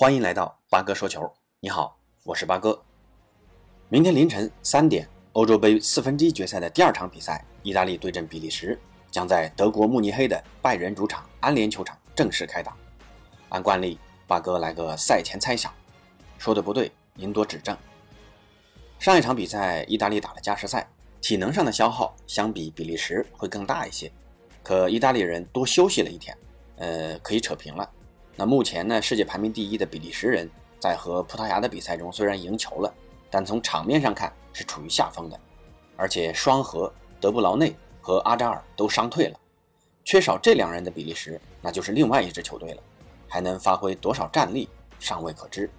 欢迎来到八哥说球。你好，我是八哥。明天凌晨三点，欧洲杯四分之一决赛的第二场比赛，意大利对阵比利时，将在德国慕尼黑的拜仁主场安联球场正式开打。按惯例，八哥来个赛前猜想，说的不对，您多指正。上一场比赛，意大利打了加时赛，体能上的消耗相比比利时会更大一些，可意大利人多休息了一天，呃，可以扯平了。那目前呢，世界排名第一的比利时人在和葡萄牙的比赛中虽然赢球了，但从场面上看是处于下风的，而且双核德布劳内和阿扎尔都伤退了，缺少这两人的比利时那就是另外一支球队了，还能发挥多少战力尚未可知。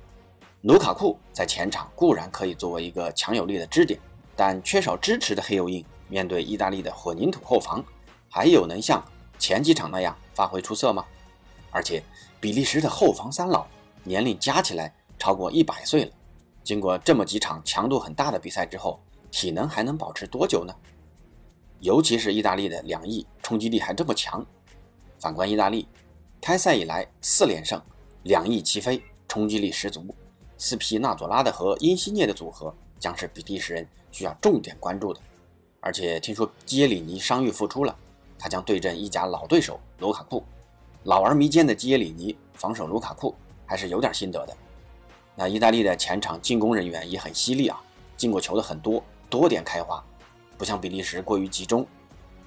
卢卡库在前场固然可以作为一个强有力的支点，但缺少支持的黑油印面对意大利的混凝土后防，还有能像前几场那样发挥出色吗？而且，比利时的后防三老年龄加起来超过一百岁了，经过这么几场强度很大的比赛之后，体能还能保持多久呢？尤其是意大利的两翼冲击力还这么强。反观意大利，开赛以来四连胜，两翼齐飞，冲击力十足。斯皮纳佐拉的和因西涅的组合将是比利时人需要重点关注的。而且听说基耶里尼伤愈复出了，他将对阵意甲老对手卢卡库。老而弥坚的基耶里尼防守卢卡库还是有点心得的。那意大利的前场进攻人员也很犀利啊，进过球的很多，多点开花，不像比利时过于集中。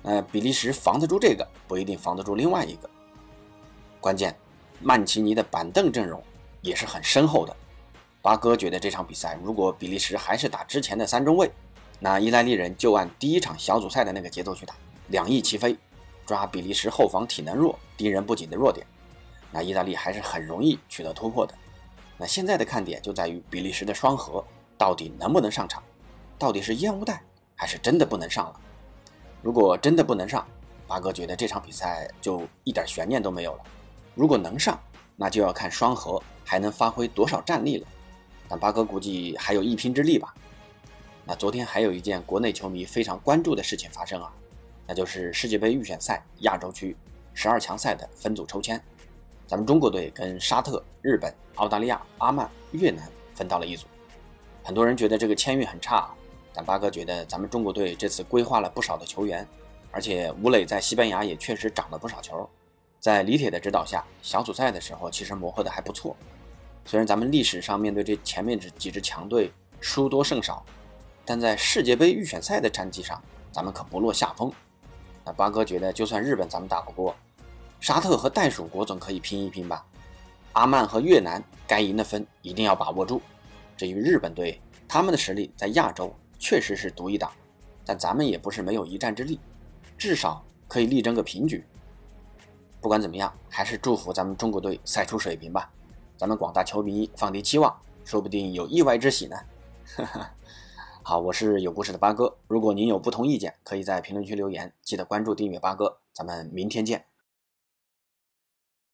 呃，比利时防得住这个，不一定防得住另外一个。关键，曼奇尼的板凳阵容也是很深厚的。八哥觉得这场比赛，如果比利时还是打之前的三中卫，那意大利人就按第一场小组赛的那个节奏去打，两翼齐飞。抓比利时后防体能弱、敌人不紧的弱点，那意大利还是很容易取得突破的。那现在的看点就在于比利时的双核到底能不能上场，到底是烟雾弹还是真的不能上了？如果真的不能上，八哥觉得这场比赛就一点悬念都没有了。如果能上，那就要看双核还能发挥多少战力了。但八哥估计还有一拼之力吧。那昨天还有一件国内球迷非常关注的事情发生啊。那就是世界杯预选赛亚洲区十二强赛的分组抽签，咱们中国队跟沙特、日本、澳大利亚、阿曼、越南分到了一组。很多人觉得这个签运很差，但八哥觉得咱们中国队这次规划了不少的球员，而且吴磊在西班牙也确实长了不少球。在李铁的指导下，小组赛的时候其实磨合的还不错。虽然咱们历史上面对这前面这几支强队输多胜少，但在世界杯预选赛的战绩上，咱们可不落下风。那八哥觉得，就算日本咱们打不过，沙特和袋鼠国总可以拼一拼吧。阿曼和越南该赢的分一定要把握住。至于日本队，他们的实力在亚洲确实是独一档，但咱们也不是没有一战之力，至少可以力争个平局。不管怎么样，还是祝福咱们中国队赛出水平吧。咱们广大球迷放低期望，说不定有意外之喜呢。哈哈。好，我是有故事的八哥。如果您有不同意见，可以在评论区留言。记得关注、订阅八哥。咱们明天见。